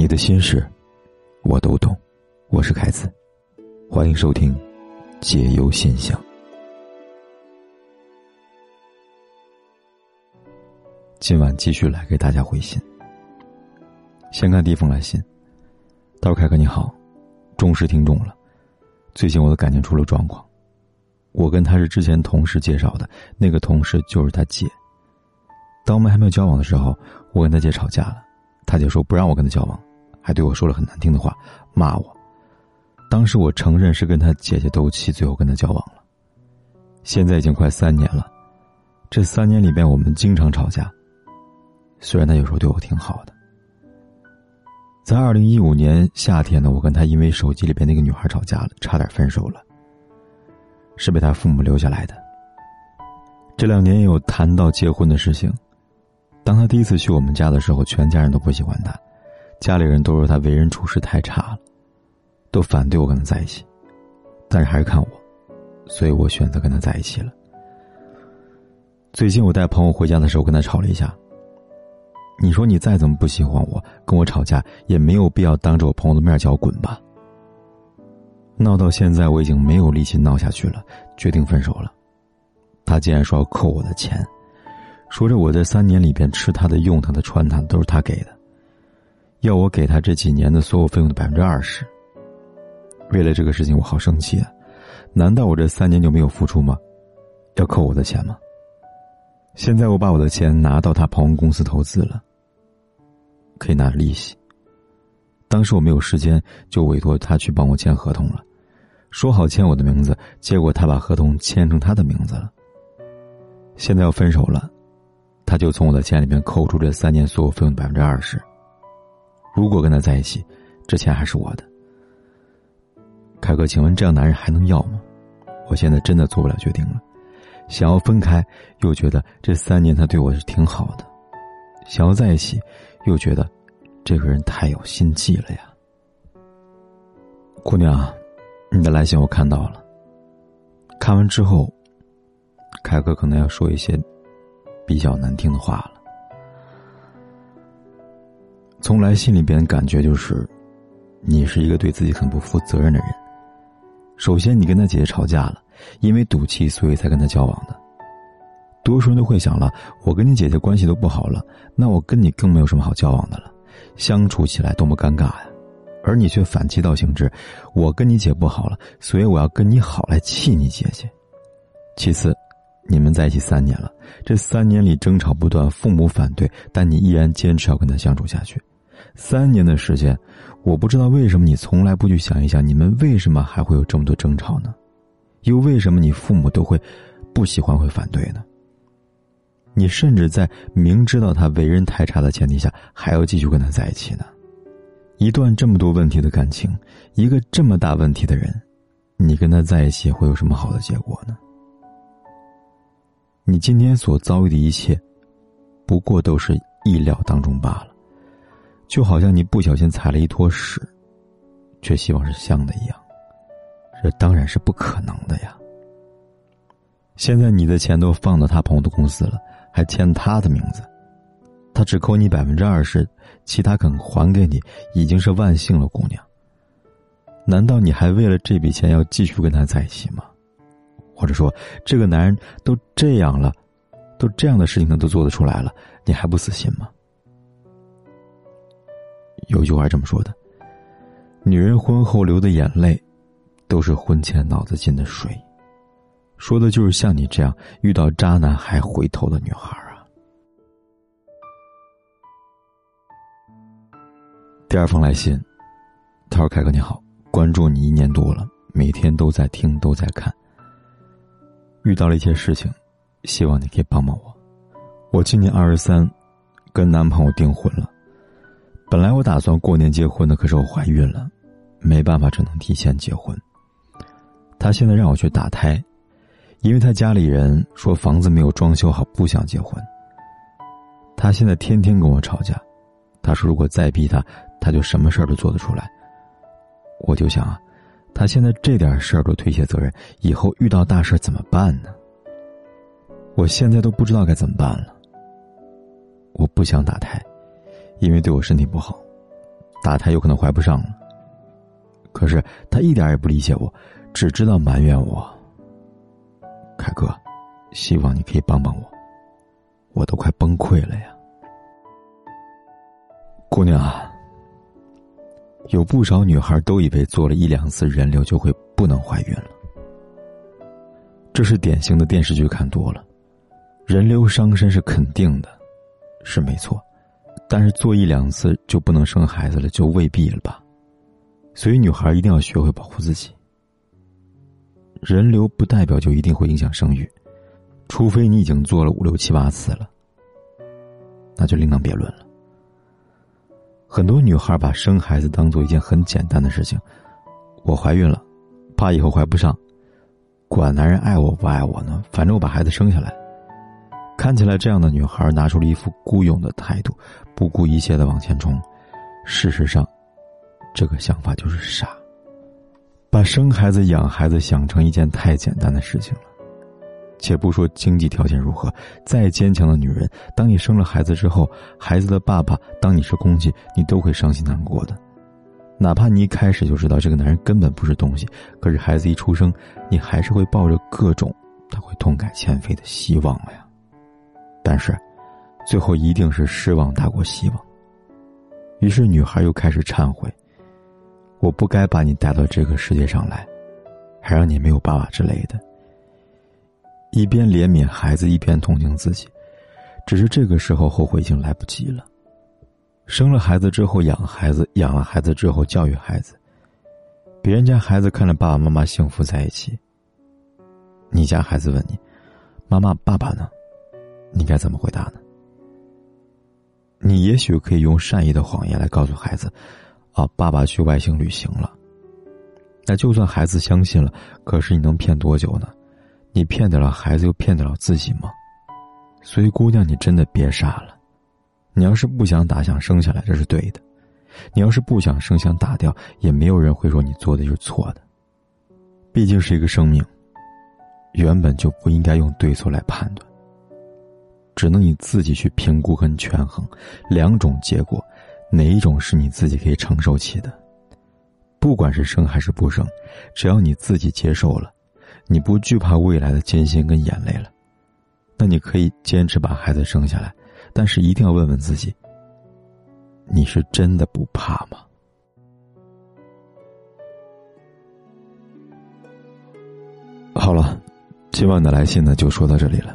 你的心事，我都懂。我是凯子，欢迎收听《解忧现象》。今晚继续来给大家回信。先看第一封来信。他说：“凯哥你好，忠实听众了。最近我的感情出了状况，我跟他是之前同事介绍的，那个同事就是他姐。当我们还没有交往的时候，我跟他姐吵架了，他姐说不让我跟他交往。”还对我说了很难听的话，骂我。当时我承认是跟他姐姐斗气，最后跟他交往了。现在已经快三年了，这三年里边我们经常吵架。虽然他有时候对我挺好的。在二零一五年夏天呢，我跟他因为手机里边那个女孩吵架了，差点分手了。是被他父母留下来的。这两年也有谈到结婚的事情。当他第一次去我们家的时候，全家人都不喜欢他。家里人都说他为人处事太差了，都反对我跟他在一起，但是还是看我，所以我选择跟他在一起了。最近我带朋友回家的时候跟他吵了一架。你说你再怎么不喜欢我，跟我吵架也没有必要当着我朋友的面叫我滚吧。闹到现在我已经没有力气闹下去了，决定分手了。他竟然说要扣我的钱，说着我在三年里边吃他的、用他的、穿他的都是他给的。要我给他这几年的所有费用的百分之二十。为了这个事情，我好生气啊！难道我这三年就没有付出吗？要扣我的钱吗？现在我把我的钱拿到他朋友公司投资了，可以拿利息。当时我没有时间，就委托他去帮我签合同了，说好签我的名字，结果他把合同签成他的名字了。现在要分手了，他就从我的钱里面扣除这三年所有费用的百分之二十。如果跟他在一起，这钱还是我的。凯哥，请问这样男人还能要吗？我现在真的做不了决定了，想要分开，又觉得这三年他对我是挺好的；想要在一起，又觉得这个人太有心计了呀。姑娘，你的来信我看到了。看完之后，凯哥可能要说一些比较难听的话了。从来信里边感觉就是，你是一个对自己很不负责任的人。首先，你跟他姐姐吵架了，因为赌气，所以才跟他交往的。多数人都会想了，我跟你姐姐关系都不好了，那我跟你更没有什么好交往的了，相处起来多么尴尬呀！而你却反其道行之，我跟你姐不好了，所以我要跟你好来气你姐姐。其次，你们在一起三年了，这三年里争吵不断，父母反对，但你依然坚持要跟他相处下去。三年的时间，我不知道为什么你从来不去想一想，你们为什么还会有这么多争吵呢？又为什么你父母都会不喜欢、会反对呢？你甚至在明知道他为人太差的前提下，还要继续跟他在一起呢？一段这么多问题的感情，一个这么大问题的人，你跟他在一起会有什么好的结果呢？你今天所遭遇的一切，不过都是意料当中罢了。就好像你不小心踩了一坨屎，却希望是香的一样，这当然是不可能的呀。现在你的钱都放到他朋友的公司了，还签他的名字，他只扣你百分之二十，其他肯还给你，已经是万幸了，姑娘。难道你还为了这笔钱要继续跟他在一起吗？或者说，这个男人都这样了，都这样的事情他都做得出来了，你还不死心吗？有句话这么说的：“女人婚后流的眼泪，都是婚前脑子进的水。”说的就是像你这样遇到渣男还回头的女孩啊。第二封来信，他说：“凯哥你好，关注你一年多了，每天都在听都在看。遇到了一些事情，希望你可以帮帮我。我今年二十三，跟男朋友订婚了。”本来我打算过年结婚的，可是我怀孕了，没办法，只能提前结婚。他现在让我去打胎，因为他家里人说房子没有装修好，不想结婚。他现在天天跟我吵架，他说如果再逼他，他就什么事儿都做得出来。我就想啊，他现在这点事儿都推卸责任，以后遇到大事怎么办呢？我现在都不知道该怎么办了。我不想打胎。因为对我身体不好，打胎有可能怀不上了。可是他一点也不理解我，只知道埋怨我。凯哥，希望你可以帮帮我，我都快崩溃了呀！姑娘啊，有不少女孩都以为做了一两次人流就会不能怀孕了，这是典型的电视剧看多了。人流伤身是肯定的，是没错，但是做一两次就不能生孩子了，就未必了吧？所以女孩一定要学会保护自己。人流不代表就一定会影响生育，除非你已经做了五六七八次了，那就另当别论了。很多女孩把生孩子当做一件很简单的事情，我怀孕了，怕以后怀不上，管男人爱我不爱我呢？反正我把孩子生下来。看起来这样的女孩拿出了一副孤勇的态度，不顾一切的往前冲。事实上，这个想法就是傻，把生孩子、养孩子想成一件太简单的事情了。且不说经济条件如何，再坚强的女人，当你生了孩子之后，孩子的爸爸当你是空气，你都会伤心难过的。哪怕你一开始就知道这个男人根本不是东西，可是孩子一出生，你还是会抱着各种他会痛改前非的希望呀。但是，最后一定是失望大过希望。于是，女孩又开始忏悔：“我不该把你带到这个世界上来，还让你没有爸爸之类的。”一边怜悯孩子，一边同情自己。只是这个时候后悔已经来不及了。生了孩子之后养孩子，养了孩子之后教育孩子。别人家孩子看着爸爸妈妈幸福在一起，你家孩子问你：“妈妈，爸爸呢？”你该怎么回答呢？你也许可以用善意的谎言来告诉孩子：“啊，爸爸去外星旅行了。”那就算孩子相信了，可是你能骗多久呢？你骗得了孩子，又骗得了自己吗？所以，姑娘，你真的别傻了。你要是不想打，想生下来，这是对的；你要是不想生，想打掉，也没有人会说你做的就是错的。毕竟是一个生命，原本就不应该用对错来判断。只能你自己去评估跟权衡，两种结果，哪一种是你自己可以承受起的？不管是生还是不生，只要你自己接受了，你不惧怕未来的艰辛跟眼泪了，那你可以坚持把孩子生下来。但是一定要问问自己：你是真的不怕吗？好了，今晚的来信呢，就说到这里了。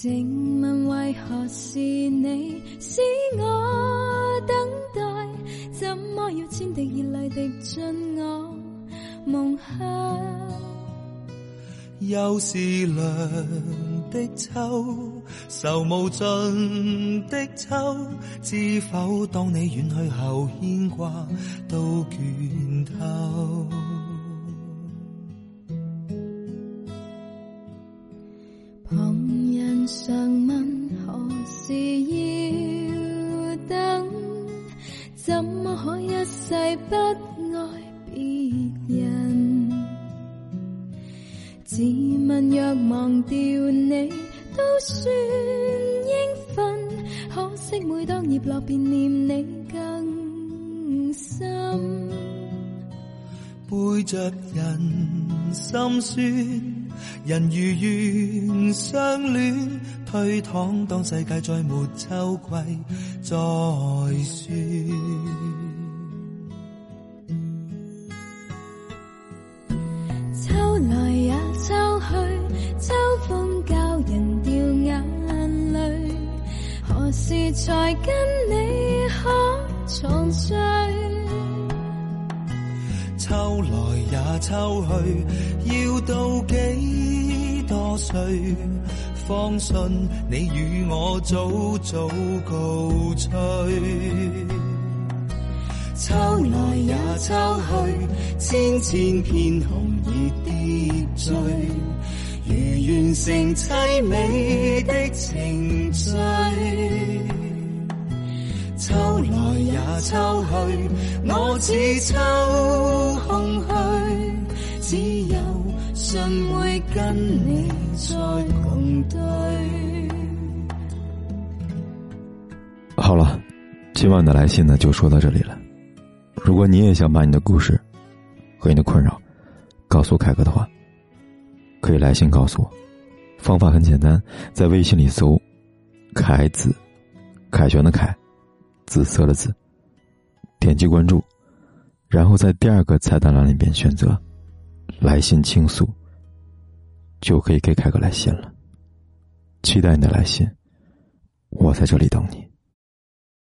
静问为何是你使我等待？怎么要千滴热泪滴进我梦乡？又是凉的秋，愁无尽的秋，知否当你远去后，牵挂都倦透。常问何时要等？怎么可一世不爱别人？自问若忘掉你，都算应分。可惜每当叶落，便念你背着人心酸，人如愿相恋，推搪当世界再没秋季再说。秋来也秋去，秋风教人掉眼泪，何时才跟你可重聚？秋去，要到几多岁？方信你与我早早告吹。秋来也秋去，千千片红叶跌坠，如完成凄美的情序。秋来也秋去，我似秋空虚，只有信会跟你再共对。好了，今晚的来信呢就说到这里了。如果你也想把你的故事和你的困扰告诉凯哥的话，可以来信告诉我。方法很简单，在微信里搜“凯子”，凯旋的凯。紫色的紫，点击关注，然后在第二个菜单栏里边选择“来信倾诉”，就可以给凯哥来信了。期待你的来信，我在这里等你。